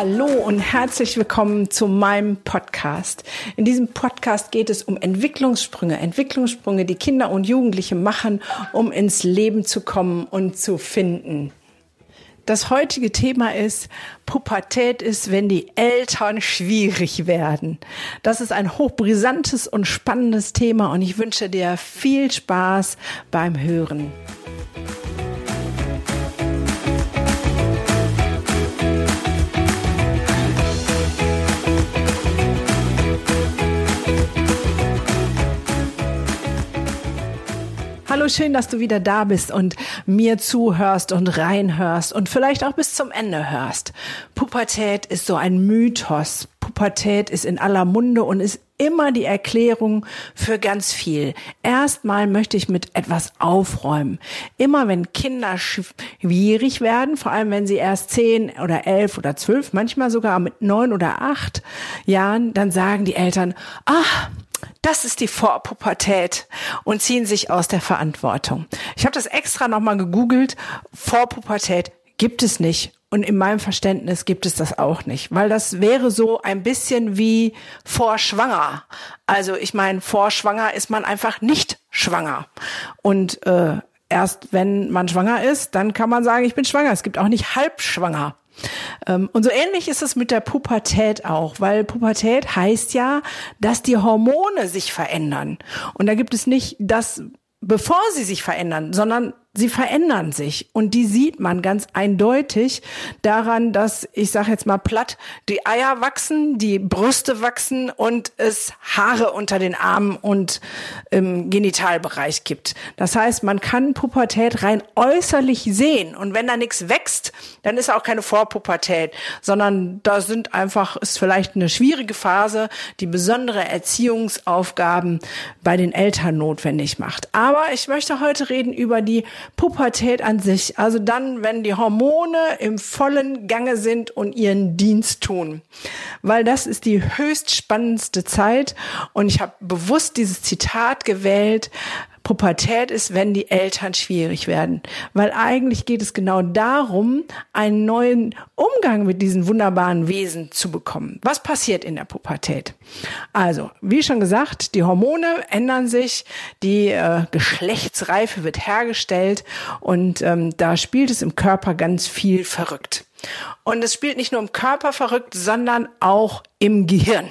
Hallo und herzlich willkommen zu meinem Podcast. In diesem Podcast geht es um Entwicklungssprünge, Entwicklungssprünge, die Kinder und Jugendliche machen, um ins Leben zu kommen und zu finden. Das heutige Thema ist, Pubertät ist, wenn die Eltern schwierig werden. Das ist ein hochbrisantes und spannendes Thema und ich wünsche dir viel Spaß beim Hören. Hallo, schön, dass du wieder da bist und mir zuhörst und reinhörst und vielleicht auch bis zum Ende hörst. Pubertät ist so ein Mythos. Pubertät ist in aller Munde und ist immer die Erklärung für ganz viel. Erstmal möchte ich mit etwas aufräumen. Immer wenn Kinder schwierig werden, vor allem wenn sie erst zehn oder elf oder zwölf, manchmal sogar mit neun oder acht Jahren, dann sagen die Eltern, ach, das ist die Vorpubertät und ziehen sich aus der Verantwortung. Ich habe das extra nochmal gegoogelt. Vorpubertät gibt es nicht. Und in meinem Verständnis gibt es das auch nicht, weil das wäre so ein bisschen wie vorschwanger. Also ich meine, vorschwanger ist man einfach nicht schwanger. Und äh, erst wenn man schwanger ist, dann kann man sagen, ich bin schwanger. Es gibt auch nicht halbschwanger. Ähm, und so ähnlich ist es mit der Pubertät auch, weil Pubertät heißt ja, dass die Hormone sich verändern. Und da gibt es nicht das, bevor sie sich verändern, sondern sie verändern sich und die sieht man ganz eindeutig daran, dass ich sage jetzt mal platt, die Eier wachsen, die Brüste wachsen und es Haare unter den Armen und im Genitalbereich gibt. Das heißt, man kann Pubertät rein äußerlich sehen und wenn da nichts wächst, dann ist auch keine Vorpubertät, sondern da sind einfach ist vielleicht eine schwierige Phase, die besondere Erziehungsaufgaben bei den Eltern notwendig macht. Aber ich möchte heute reden über die Pubertät an sich. Also dann, wenn die Hormone im vollen Gange sind und ihren Dienst tun. Weil das ist die höchst spannendste Zeit. Und ich habe bewusst dieses Zitat gewählt. Pubertät ist, wenn die Eltern schwierig werden. Weil eigentlich geht es genau darum, einen neuen Umgang mit diesen wunderbaren Wesen zu bekommen. Was passiert in der Pubertät? Also, wie schon gesagt, die Hormone ändern sich, die äh, Geschlechtsreife wird hergestellt und ähm, da spielt es im Körper ganz viel verrückt. Und es spielt nicht nur im Körper verrückt, sondern auch im Gehirn.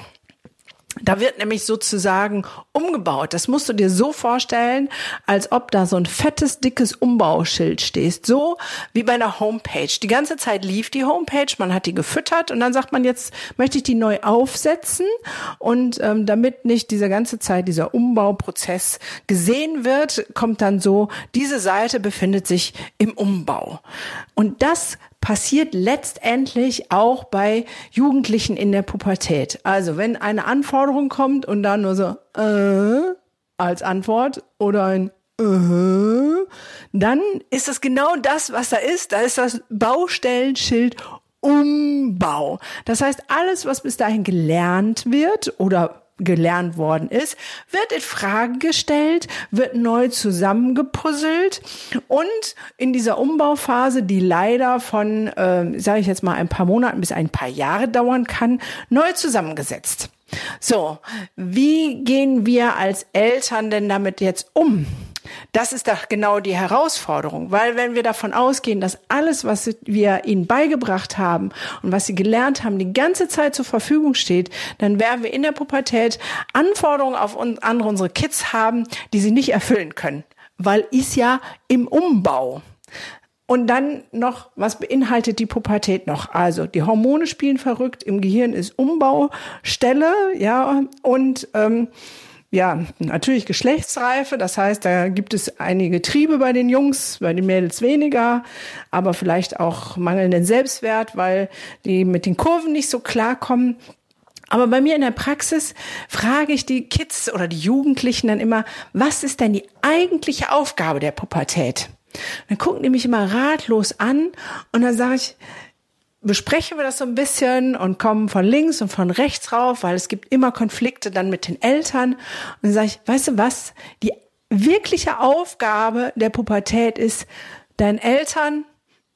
Da wird nämlich sozusagen umgebaut. Das musst du dir so vorstellen, als ob da so ein fettes, dickes Umbauschild stehst. So wie bei einer Homepage. Die ganze Zeit lief die Homepage, man hat die gefüttert und dann sagt man, jetzt möchte ich die neu aufsetzen. Und ähm, damit nicht diese ganze Zeit dieser Umbauprozess gesehen wird, kommt dann so, diese Seite befindet sich im Umbau. Und das passiert letztendlich auch bei Jugendlichen in der Pubertät. Also wenn eine Anforderung kommt und dann nur so äh, als Antwort oder ein äh, dann ist es genau das, was da ist. Da ist das Baustellenschild Umbau. Das heißt, alles, was bis dahin gelernt wird oder gelernt worden ist, wird in Frage gestellt, wird neu zusammengepuzzelt und in dieser Umbauphase, die leider von, äh, sage ich jetzt mal, ein paar Monaten bis ein paar Jahre dauern kann, neu zusammengesetzt. So, wie gehen wir als Eltern denn damit jetzt um? Das ist doch genau die Herausforderung, weil wenn wir davon ausgehen, dass alles, was wir ihnen beigebracht haben und was sie gelernt haben, die ganze Zeit zur Verfügung steht, dann werden wir in der Pubertät Anforderungen auf andere unsere Kids haben, die sie nicht erfüllen können, weil ist ja im Umbau. Und dann noch, was beinhaltet die Pubertät noch? Also die Hormone spielen verrückt, im Gehirn ist Umbaustelle, ja, und ähm, ja, natürlich Geschlechtsreife. Das heißt, da gibt es einige Triebe bei den Jungs, bei den Mädels weniger, aber vielleicht auch mangelnden Selbstwert, weil die mit den Kurven nicht so klarkommen. Aber bei mir in der Praxis frage ich die Kids oder die Jugendlichen dann immer, was ist denn die eigentliche Aufgabe der Pubertät? Dann gucken die mich immer ratlos an und dann sage ich, besprechen wir das so ein bisschen und kommen von links und von rechts rauf, weil es gibt immer Konflikte dann mit den Eltern. Und dann sage ich, weißt du was? Die wirkliche Aufgabe der Pubertät ist, deinen Eltern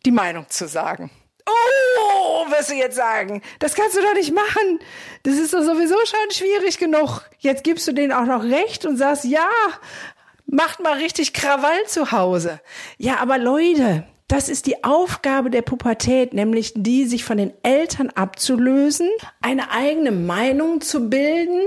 die Meinung zu sagen. Oh, wirst du jetzt sagen. Das kannst du doch nicht machen. Das ist doch sowieso schon schwierig genug. Jetzt gibst du denen auch noch recht und sagst, ja, macht mal richtig Krawall zu Hause. Ja, aber Leute, das ist die Aufgabe der Pubertät, nämlich die, sich von den Eltern abzulösen, eine eigene Meinung zu bilden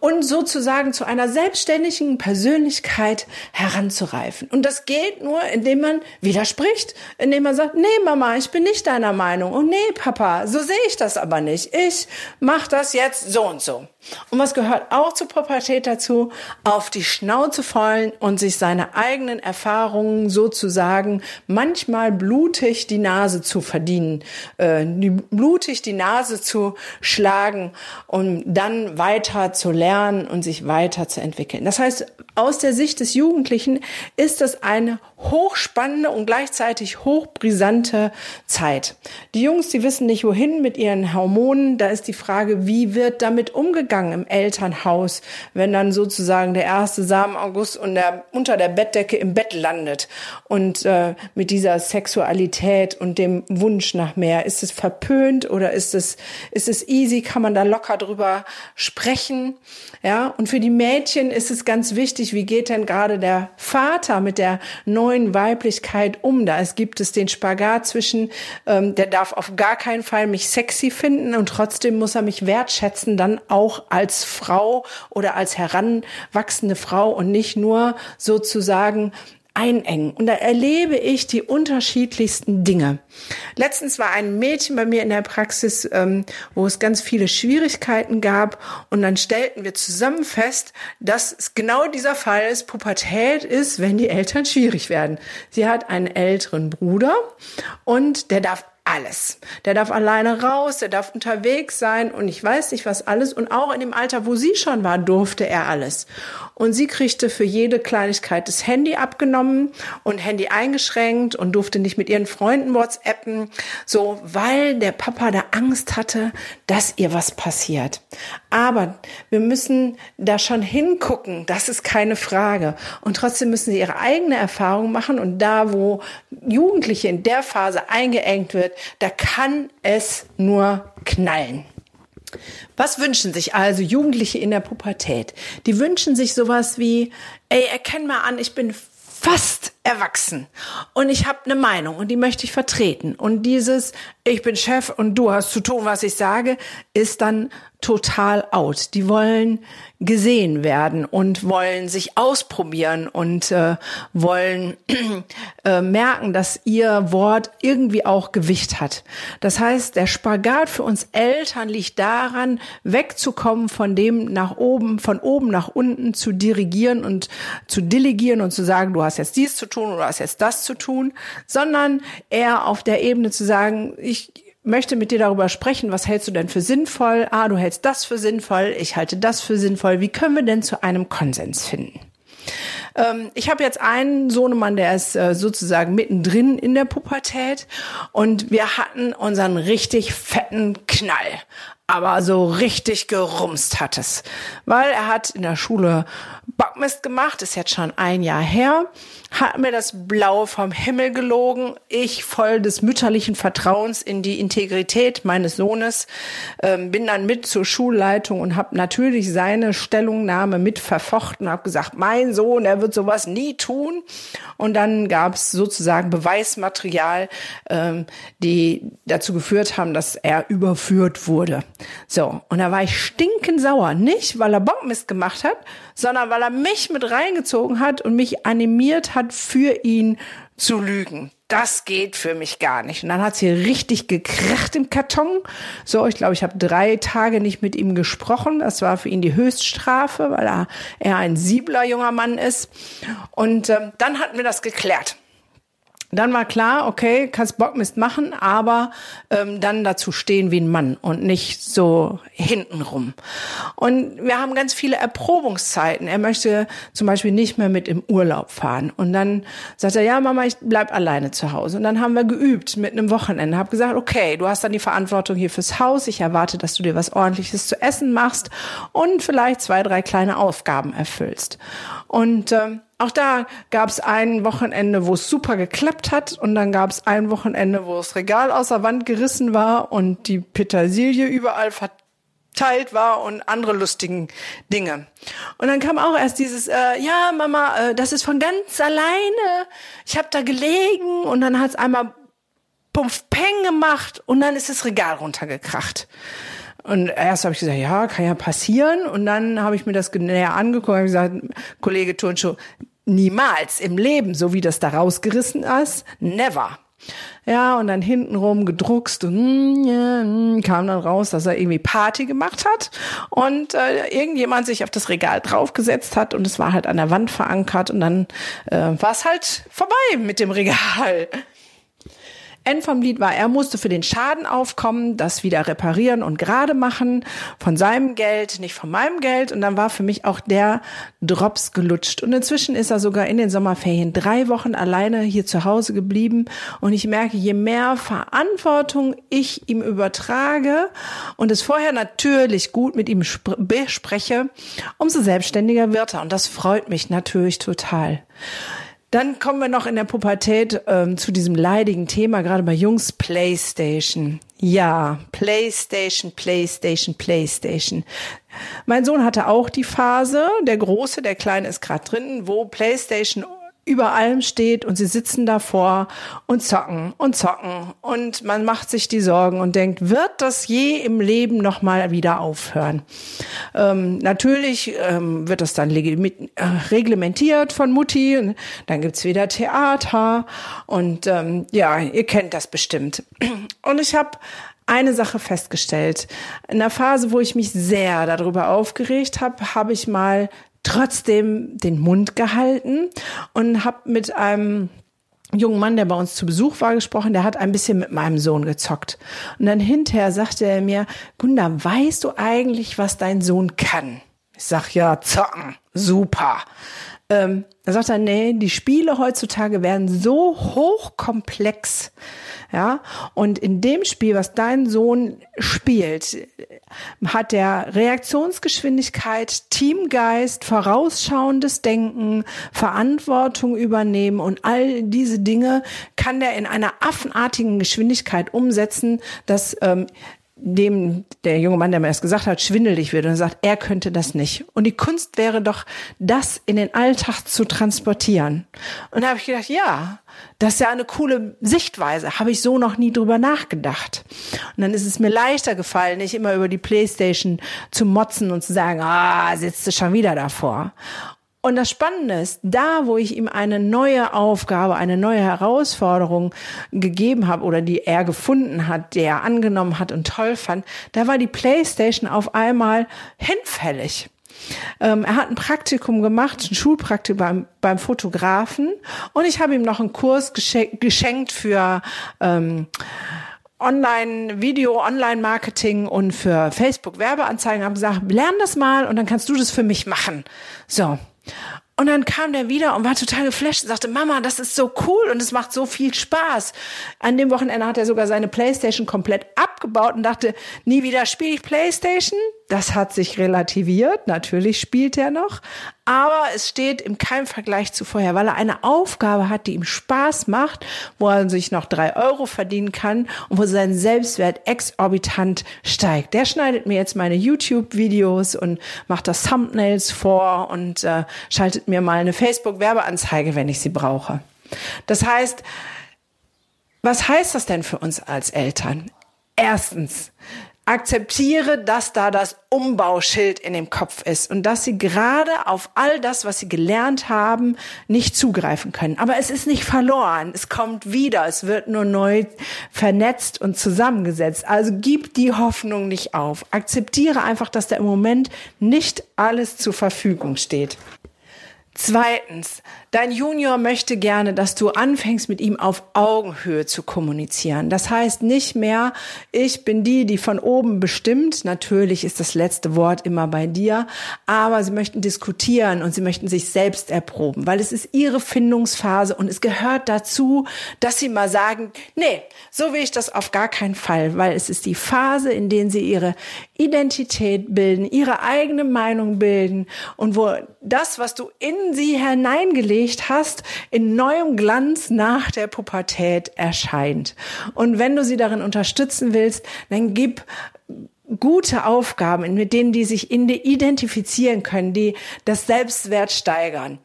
und sozusagen zu einer selbstständigen Persönlichkeit heranzureifen. Und das geht nur, indem man widerspricht, indem man sagt, nee Mama, ich bin nicht deiner Meinung. Und nee Papa, so sehe ich das aber nicht. Ich mache das jetzt so und so. Und was gehört auch zur Pubertät dazu? Auf die Schnauze fallen und sich seine eigenen Erfahrungen sozusagen manchmal mal blutig die Nase zu verdienen, äh, blutig die Nase zu schlagen, um dann weiter zu lernen und sich weiter zu entwickeln. Das heißt, aus der Sicht des Jugendlichen ist das eine hochspannende und gleichzeitig hochbrisante Zeit. Die Jungs, die wissen nicht wohin mit ihren Hormonen. Da ist die Frage, wie wird damit umgegangen im Elternhaus, wenn dann sozusagen der erste Samen August und der, unter der Bettdecke im Bett landet und äh, mit dieser Sexualität und dem Wunsch nach mehr. Ist es verpönt oder ist es, ist es easy? Kann man da locker drüber sprechen? Ja, und für die Mädchen ist es ganz wichtig, wie geht denn gerade der Vater mit der neuen Weiblichkeit um? Da es gibt es den Spagat zwischen, ähm, der darf auf gar keinen Fall mich sexy finden und trotzdem muss er mich wertschätzen, dann auch als Frau oder als heranwachsende Frau und nicht nur sozusagen einengen. Und da erlebe ich die unterschiedlichsten Dinge. Letztens war ein Mädchen bei mir in der Praxis, ähm, wo es ganz viele Schwierigkeiten gab. Und dann stellten wir zusammen fest, dass es genau dieser Fall ist. Pubertät ist, wenn die Eltern schwierig werden. Sie hat einen älteren Bruder und der darf alles. Der darf alleine raus, der darf unterwegs sein und ich weiß nicht was alles. Und auch in dem Alter, wo sie schon war, durfte er alles. Und sie kriegte für jede Kleinigkeit das Handy abgenommen und Handy eingeschränkt und durfte nicht mit ihren Freunden WhatsAppen, so, weil der Papa da Angst hatte, dass ihr was passiert. Aber wir müssen da schon hingucken, das ist keine Frage. Und trotzdem müssen sie ihre eigene Erfahrung machen und da, wo Jugendliche in der Phase eingeengt wird, da kann es nur knallen. Was wünschen sich also Jugendliche in der Pubertät? Die wünschen sich sowas wie, ey, erkenn mal an, ich bin fast erwachsen und ich habe eine Meinung und die möchte ich vertreten. Und dieses, ich bin Chef und du hast zu tun, was ich sage, ist dann total out. Die wollen gesehen werden und wollen sich ausprobieren und äh, wollen äh, merken, dass ihr Wort irgendwie auch Gewicht hat. Das heißt, der Spagat für uns Eltern liegt daran, wegzukommen von dem nach oben, von oben nach unten zu dirigieren und zu delegieren und zu sagen, du hast jetzt dies zu tun oder hast jetzt das zu tun, sondern eher auf der Ebene zu sagen, ich möchte mit dir darüber sprechen, was hältst du denn für sinnvoll? Ah, du hältst das für sinnvoll, ich halte das für sinnvoll. Wie können wir denn zu einem Konsens finden? Ähm, ich habe jetzt einen Sohnemann, der ist äh, sozusagen mittendrin in der Pubertät und wir hatten unseren richtig fetten Knall aber so richtig gerumst hat es. Weil er hat in der Schule Bockmist gemacht, ist jetzt schon ein Jahr her, hat mir das Blaue vom Himmel gelogen. Ich voll des mütterlichen Vertrauens in die Integrität meines Sohnes, ähm, bin dann mit zur Schulleitung und habe natürlich seine Stellungnahme mit verfochten, habe gesagt, mein Sohn, er wird sowas nie tun. Und dann gab es sozusagen Beweismaterial, ähm, die dazu geführt haben, dass er überführt wurde. So, und da war ich stinkend sauer. Nicht, weil er Bockmist gemacht hat, sondern weil er mich mit reingezogen hat und mich animiert hat, für ihn zu lügen. Das geht für mich gar nicht. Und dann hat sie richtig gekracht im Karton. So, ich glaube, ich habe drei Tage nicht mit ihm gesprochen. Das war für ihn die Höchststrafe, weil er, er ein siebler junger Mann ist. Und äh, dann hatten wir das geklärt. Dann war klar, okay, kannst Bockmist machen, aber ähm, dann dazu stehen wie ein Mann und nicht so hintenrum. Und wir haben ganz viele Erprobungszeiten. Er möchte zum Beispiel nicht mehr mit im Urlaub fahren. Und dann sagt er, ja, Mama, ich bleib alleine zu Hause. Und dann haben wir geübt mit einem Wochenende. Hab gesagt, okay, du hast dann die Verantwortung hier fürs Haus. Ich erwarte, dass du dir was ordentliches zu essen machst und vielleicht zwei, drei kleine Aufgaben erfüllst. Und ähm, auch da gab es ein Wochenende, wo es super geklappt hat und dann gab es ein Wochenende, wo das Regal aus der Wand gerissen war und die Petersilie überall verteilt war und andere lustigen Dinge. Und dann kam auch erst dieses, äh, ja Mama, äh, das ist von ganz alleine. Ich habe da gelegen und dann hat es einmal Pumpf Peng gemacht und dann ist das Regal runtergekracht. Und erst habe ich gesagt, ja, kann ja passieren. Und dann habe ich mir das näher angeguckt und gesagt, Kollege Turnschuh, niemals im Leben, so wie das da rausgerissen ist, never. Ja, und dann hintenrum gedruckst und mm, ja, mm, kam dann raus, dass er irgendwie Party gemacht hat und äh, irgendjemand sich auf das Regal draufgesetzt hat und es war halt an der Wand verankert und dann äh, war es halt vorbei mit dem Regal. End vom Lied war, er musste für den Schaden aufkommen, das wieder reparieren und gerade machen, von seinem Geld, nicht von meinem Geld. Und dann war für mich auch der Drops gelutscht. Und inzwischen ist er sogar in den Sommerferien drei Wochen alleine hier zu Hause geblieben. Und ich merke, je mehr Verantwortung ich ihm übertrage und es vorher natürlich gut mit ihm bespreche, umso selbstständiger wird er. Und das freut mich natürlich total. Dann kommen wir noch in der Pubertät ähm, zu diesem leidigen Thema, gerade bei Jungs, Playstation. Ja, Playstation, Playstation, Playstation. Mein Sohn hatte auch die Phase, der Große, der Kleine ist gerade drin, wo Playstation über allem steht und sie sitzen davor und zocken und zocken und man macht sich die Sorgen und denkt, wird das je im Leben noch mal wieder aufhören? Ähm, natürlich ähm, wird das dann äh, reglementiert von Mutti und dann gibt's wieder Theater und ähm, ja, ihr kennt das bestimmt. Und ich habe eine Sache festgestellt. In der Phase, wo ich mich sehr darüber aufgeregt habe, habe ich mal trotzdem den Mund gehalten und habe mit einem jungen Mann, der bei uns zu Besuch war, gesprochen, der hat ein bisschen mit meinem Sohn gezockt. Und dann hinterher sagte er mir, Gunda, weißt du eigentlich, was dein Sohn kann? Ich sag, ja, zocken, super. Ähm, er sagt dann, nee, die Spiele heutzutage werden so hochkomplex, ja. Und in dem Spiel, was dein Sohn spielt, hat der Reaktionsgeschwindigkeit, Teamgeist, vorausschauendes Denken, Verantwortung übernehmen und all diese Dinge kann der in einer affenartigen Geschwindigkeit umsetzen, dass ähm, dem der junge Mann, der mir das gesagt hat, schwindelig wird und sagt, er könnte das nicht. Und die Kunst wäre doch, das in den Alltag zu transportieren. Und da habe ich gedacht, ja, das ist ja eine coole Sichtweise. Habe ich so noch nie drüber nachgedacht. Und dann ist es mir leichter gefallen, nicht immer über die Playstation zu motzen und zu sagen, ah, sitzt du schon wieder davor. Und das Spannende ist, da, wo ich ihm eine neue Aufgabe, eine neue Herausforderung gegeben habe oder die er gefunden hat, die er angenommen hat und toll fand, da war die Playstation auf einmal hinfällig. Ähm, er hat ein Praktikum gemacht, ein Schulpraktikum beim, beim Fotografen und ich habe ihm noch einen Kurs geschenkt, geschenkt für ähm, Online-Video, Online-Marketing und für Facebook-Werbeanzeigen, habe gesagt, lern das mal und dann kannst du das für mich machen. So, und dann kam der wieder und war total geflasht und sagte, Mama, das ist so cool und es macht so viel Spaß. An dem Wochenende hat er sogar seine Playstation komplett abgebaut und dachte, nie wieder spiele ich Playstation. Das hat sich relativiert. Natürlich spielt er noch. Aber es steht im keinem Vergleich zu vorher, weil er eine Aufgabe hat, die ihm Spaß macht, wo er sich noch drei Euro verdienen kann und wo sein Selbstwert exorbitant steigt. Der schneidet mir jetzt meine YouTube-Videos und macht das Thumbnails vor und äh, schaltet mir mal eine Facebook-Werbeanzeige, wenn ich sie brauche. Das heißt, was heißt das denn für uns als Eltern? Erstens, akzeptiere, dass da das Umbauschild in dem Kopf ist und dass sie gerade auf all das, was sie gelernt haben, nicht zugreifen können. Aber es ist nicht verloren. Es kommt wieder. Es wird nur neu vernetzt und zusammengesetzt. Also gib die Hoffnung nicht auf. Akzeptiere einfach, dass da im Moment nicht alles zur Verfügung steht. Zweitens, dein Junior möchte gerne, dass du anfängst mit ihm auf Augenhöhe zu kommunizieren. Das heißt nicht mehr, ich bin die, die von oben bestimmt. Natürlich ist das letzte Wort immer bei dir, aber sie möchten diskutieren und sie möchten sich selbst erproben, weil es ist ihre Findungsphase und es gehört dazu, dass sie mal sagen, nee, so will ich das auf gar keinen Fall, weil es ist die Phase, in der sie ihre Identität bilden, ihre eigene Meinung bilden und wo das, was du in sie hineingelegt hast, in neuem Glanz nach der Pubertät erscheint. Und wenn du sie darin unterstützen willst, dann gib gute Aufgaben, mit denen die sich identifizieren können, die das Selbstwert steigern,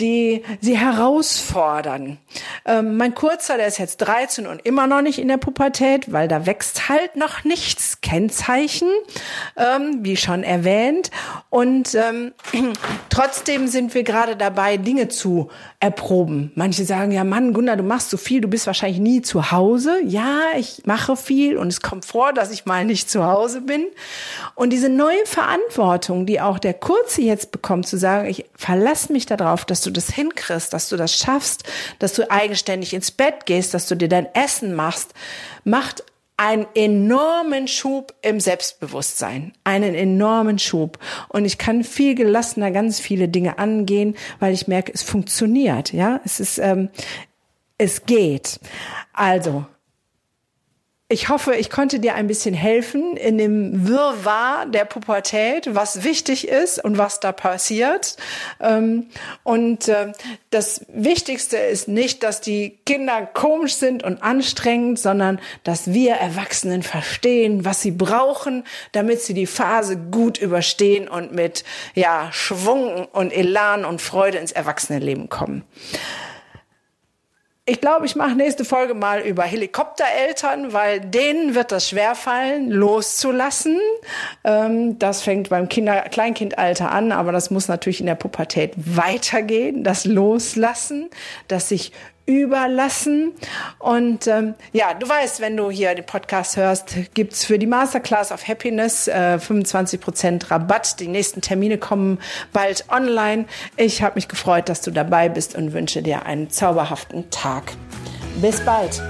die sie herausfordern. Ähm, mein Kurzer, der ist jetzt 13 und immer noch nicht in der Pubertät, weil da wächst halt noch nichts, Kennzeichen, ähm, wie schon erwähnt. Und ähm, trotzdem sind wir gerade dabei, Dinge zu erproben. Manche sagen, ja Mann, Gunnar, du machst so viel, du bist wahrscheinlich nie zu Hause. Ja, ich mache viel und es kommt vor, dass ich mal nicht zu Hause bin bin. Und diese neue Verantwortung, die auch der Kurze jetzt bekommt, zu sagen, ich verlasse mich darauf, dass du das hinkriegst, dass du das schaffst, dass du eigenständig ins Bett gehst, dass du dir dein Essen machst, macht einen enormen Schub im Selbstbewusstsein, einen enormen Schub. Und ich kann viel gelassener ganz viele Dinge angehen, weil ich merke, es funktioniert. Ja, es ist, ähm, es geht. Also ich hoffe, ich konnte dir ein bisschen helfen in dem Wirrwarr der Pubertät, was wichtig ist und was da passiert. Ähm, und äh, das Wichtigste ist nicht, dass die Kinder komisch sind und anstrengend, sondern dass wir Erwachsenen verstehen, was sie brauchen, damit sie die Phase gut überstehen und mit ja, Schwung und Elan und Freude ins Erwachsenenleben kommen. Ich glaube, ich mache nächste Folge mal über Helikoptereltern, weil denen wird das schwerfallen, loszulassen. Ähm, das fängt beim Kinder Kleinkindalter an, aber das muss natürlich in der Pubertät weitergehen. Das Loslassen, das sich überlassen. Und ähm, ja, du weißt, wenn du hier den Podcast hörst, gibt's für die Masterclass of Happiness äh, 25% Rabatt. Die nächsten Termine kommen bald online. Ich habe mich gefreut, dass du dabei bist und wünsche dir einen zauberhaften Tag. Bis bald.